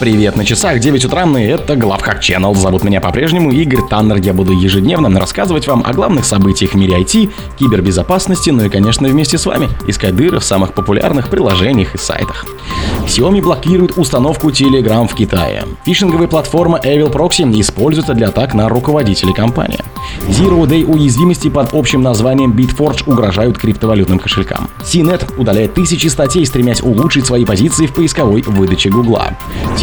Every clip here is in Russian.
Привет на часах, 9 утра, и это Главхак Channel. Зовут меня по-прежнему Игорь Таннер. Я буду ежедневно рассказывать вам о главных событиях в мире IT, кибербезопасности, ну и, конечно, вместе с вами искать дыры в самых популярных приложениях и сайтах. Xiaomi блокирует установку Telegram в Китае. Фишинговая платформа Evil Proxy используется для атак на руководителей компании. Zero Day уязвимости под общим названием Bitforge угрожают криптовалютным кошелькам. CNET удаляет тысячи статей, стремясь улучшить свои позиции в поисковой выдаче Гугла.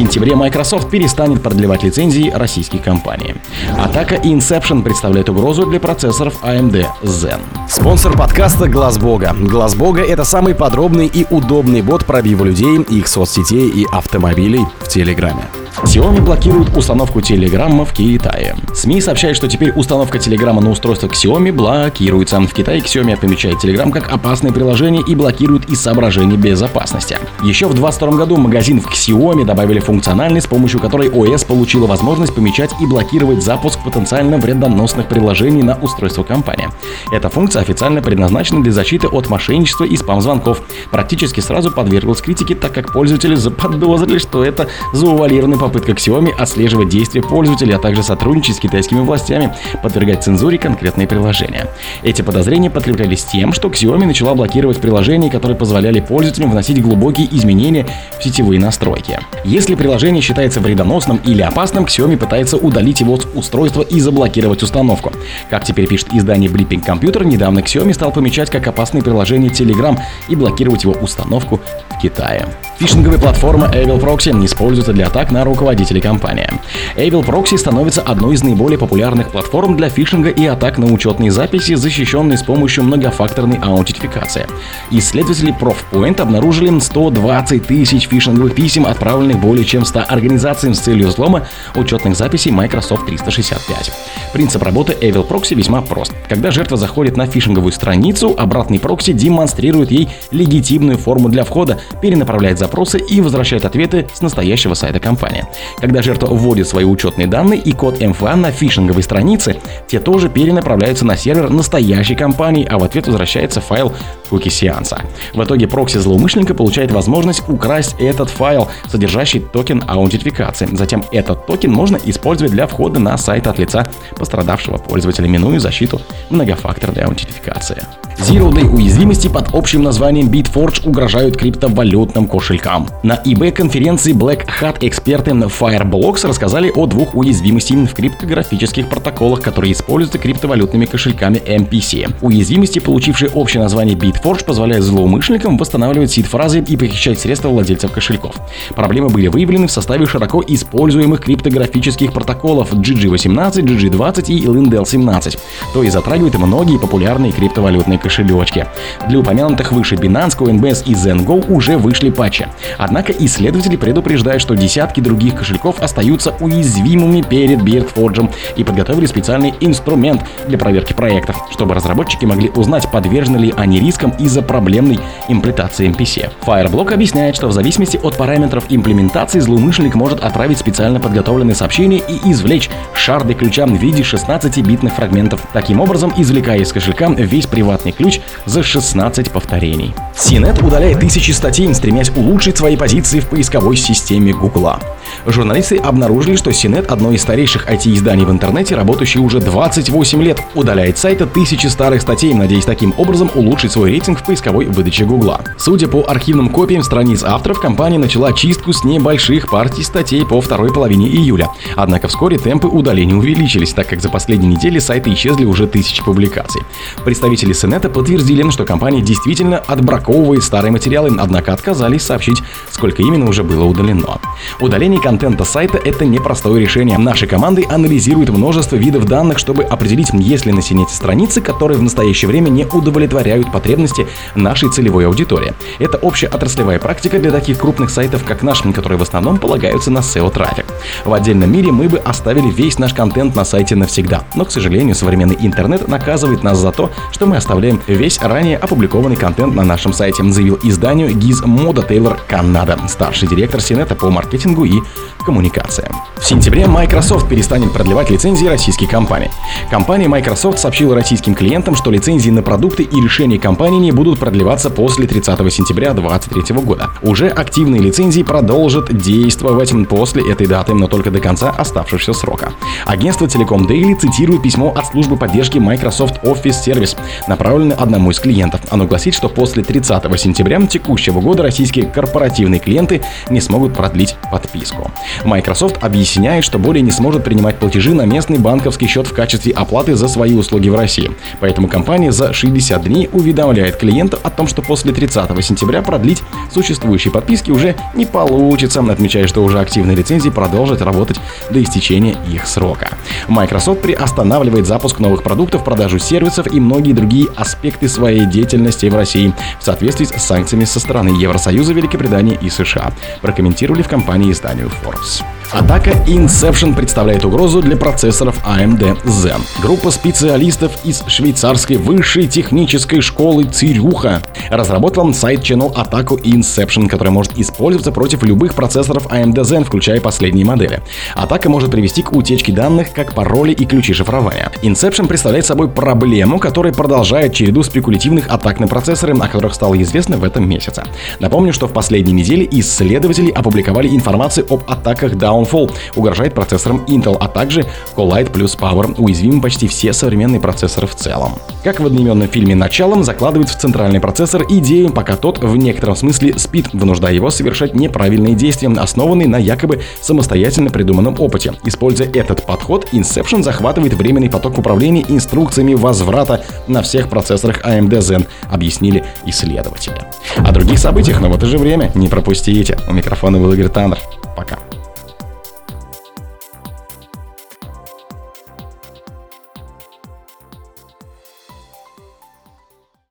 Сентябре Microsoft перестанет продлевать лицензии российских компаний. Атака Inception представляет угрозу для процессоров AMD Zen. Спонсор подкаста Глаз Бога. Глаз Бога — это самый подробный и удобный бот пробива людей, их соцсетей и автомобилей в Телеграме. Xiaomi блокирует установку Telegram в Китае. СМИ сообщают, что теперь установка Telegram на устройствах Xiaomi блокируется. В Китае Xiaomi помечает Telegram как опасное приложение и блокирует из соображений безопасности. Еще в 2022 году магазин в Xiaomi добавили функциональность, с помощью которой OS получила возможность помечать и блокировать запуск потенциально вредоносных приложений на устройство компании. Эта функция официально предназначена для защиты от мошенничества и спам-звонков. Практически сразу подверглась критике, так как пользователи заподозрили, что это заувалированный попытка Xiaomi отслеживать действия пользователей, а также сотрудничать с китайскими властями, подвергать цензуре конкретные приложения. Эти подозрения подкреплялись тем, что Xiaomi начала блокировать приложения, которые позволяли пользователям вносить глубокие изменения в сетевые настройки. Если приложение считается вредоносным или опасным, Xiaomi пытается удалить его с устройства и заблокировать установку. Как теперь пишет издание Blipping Computer, недавно Xiaomi стал помечать как опасное приложение Telegram и блокировать его установку в Китае. Фишинговая платформа Evil Proxy используется для атак на руководителей компании. Evil Proxy становится одной из наиболее популярных платформ для фишинга и атак на учетные записи, защищенные с помощью многофакторной аутентификации. Исследователи Profpoint обнаружили 120 тысяч фишинговых писем, отправленных более чем 100 организациям с целью взлома учетных записей Microsoft 365. Принцип работы Evil Proxy весьма прост. Когда жертва заходит на фишинговую страницу, обратный прокси демонстрирует ей легитимную форму для входа, перенаправляет запросы и возвращает ответы с настоящего сайта компании. Когда жертва вводит свои учетные данные и код МФА на фишинговой странице, те тоже перенаправляются на сервер настоящей компании, а в ответ возвращается файл куки сеанса. В итоге прокси злоумышленника получает возможность украсть этот файл, содержащий токен аутентификации. Затем этот токен можно использовать для входа на сайт от лица пострадавшего пользователя, минуя защиту многофакторной аутентификации. Zero Day уязвимости под общим названием BitForge угрожают криптовалютным кошелькам. На ИБ-конференции Black Hat эксперты Fireblocks рассказали о двух уязвимостях в криптографических протоколах, которые используются криптовалютными кошельками MPC. Уязвимости, получившие общее название BitForge, позволяют злоумышленникам восстанавливать сид-фразы и похищать средства владельцев кошельков. Проблемы были выявлены в составе широко используемых криптографических протоколов GG18, GG20 и Lindell17, то и затрагивает многие популярные криптовалютные кошелечки. Для упомянутых выше Binance, Coinbase и ZenGo уже вышли патчи. Однако исследователи предупреждают, что десятки других кошельков остаются уязвимыми перед Bitforge и подготовили специальный инструмент для проверки проектов, чтобы разработчики могли узнать, подвержены ли они рискам из-за проблемной имплементации MPC. Fireblock объясняет, что в зависимости от параметров имплементации злоумышленник может отправить специально подготовленные сообщения и извлечь шарды ключа в виде 16-битных фрагментов, таким образом извлекая из кошелька весь приватный ключ за 16 повторений. CNET удаляет тысячи статей, стремясь улучшить свои позиции в поисковой системе Гугла. Журналисты обнаружили, что CNET, одно из старейших IT-изданий в интернете, работающее уже 28 лет, удаляет сайта тысячи старых статей, надеясь таким образом улучшить свой рейтинг в поисковой выдаче Гугла. Судя по архивным копиям страниц авторов, компания начала чистку с небольших партий статей по второй половине июля. Однако вскоре темпы удаления увеличились, так как за последние недели сайты исчезли уже тысячи публикаций. Представители CNET подтвердили, что компания действительно отбраковывает старые материалы, однако отказались сообщить, сколько именно уже было удалено. Удаление контента сайта – это непростое решение. Наши команды анализируют множество видов данных, чтобы определить, есть ли на синете страницы, которые в настоящее время не удовлетворяют потребности нашей целевой аудитории. Это общая отраслевая практика для таких крупных сайтов, как наш, которые в основном полагаются на SEO-трафик. В отдельном мире мы бы оставили весь наш контент на сайте навсегда, но, к сожалению, современный интернет наказывает нас за то, что мы оставляем весь ранее опубликованный контент на нашем сайте, заявил изданию Гизмода Тейлор Канада, старший директор Синета по маркетингу и коммуникациям. В сентябре Microsoft перестанет продлевать лицензии российских компаний. Компания Microsoft сообщила российским клиентам, что лицензии на продукты и решения компании не будут продлеваться после 30 сентября 2023 года. Уже активные лицензии продолжат действовать после этой даты, но только до конца оставшегося срока. Агентство Telecom Daily цитирует письмо от службы поддержки Microsoft Office Service, направленное одному из клиентов. Оно гласит, что после 30 сентября текущего года российские корпоративные клиенты не смогут продлить подписку. Microsoft объясняет, что более не сможет принимать платежи на местный банковский счет в качестве оплаты за свои услуги в России. Поэтому компания за 60 дней уведомляет клиентов о том, что после 30 сентября продлить существующие подписки уже не получится, отмечая, что уже активные лицензии продолжат работать до истечения их срока. Microsoft приостанавливает запуск новых продуктов, продажу сервисов и многие другие аспекты своей деятельности в России в соответствии с санкциями со стороны Евросоюза, Великобритании и США, прокомментировали в компании изданию Forbes. Атака Inception представляет угрозу для процессоров AMD Zen. Группа специалистов из швейцарской высшей технической школы Цирюха разработала сайт-чannel атаку Inception, которая может использоваться против любых процессоров AMD Zen, включая последние модели. Атака может привести к утечке данных, как пароли и ключи шифрования. Inception представляет собой проблему, которая продолжает череду спекулятивных атак на процессоры, о которых стало известно в этом месяце. Напомню, что в последние недели исследователи опубликовали информацию об атаках Down Downfall угрожает процессорам Intel, а также Collide плюс Power уязвимы почти все современные процессоры в целом. Как в одноименном фильме «Началом» закладывает в центральный процессор идею, пока тот в некотором смысле спит, вынуждая его совершать неправильные действия, основанные на якобы самостоятельно придуманном опыте. Используя этот подход, Inception захватывает временный поток управления инструкциями возврата на всех процессорах AMD Zen, объяснили исследователи. О других событиях, но в это же время не пропустите. У микрофона был Игорь Таннер. Пока.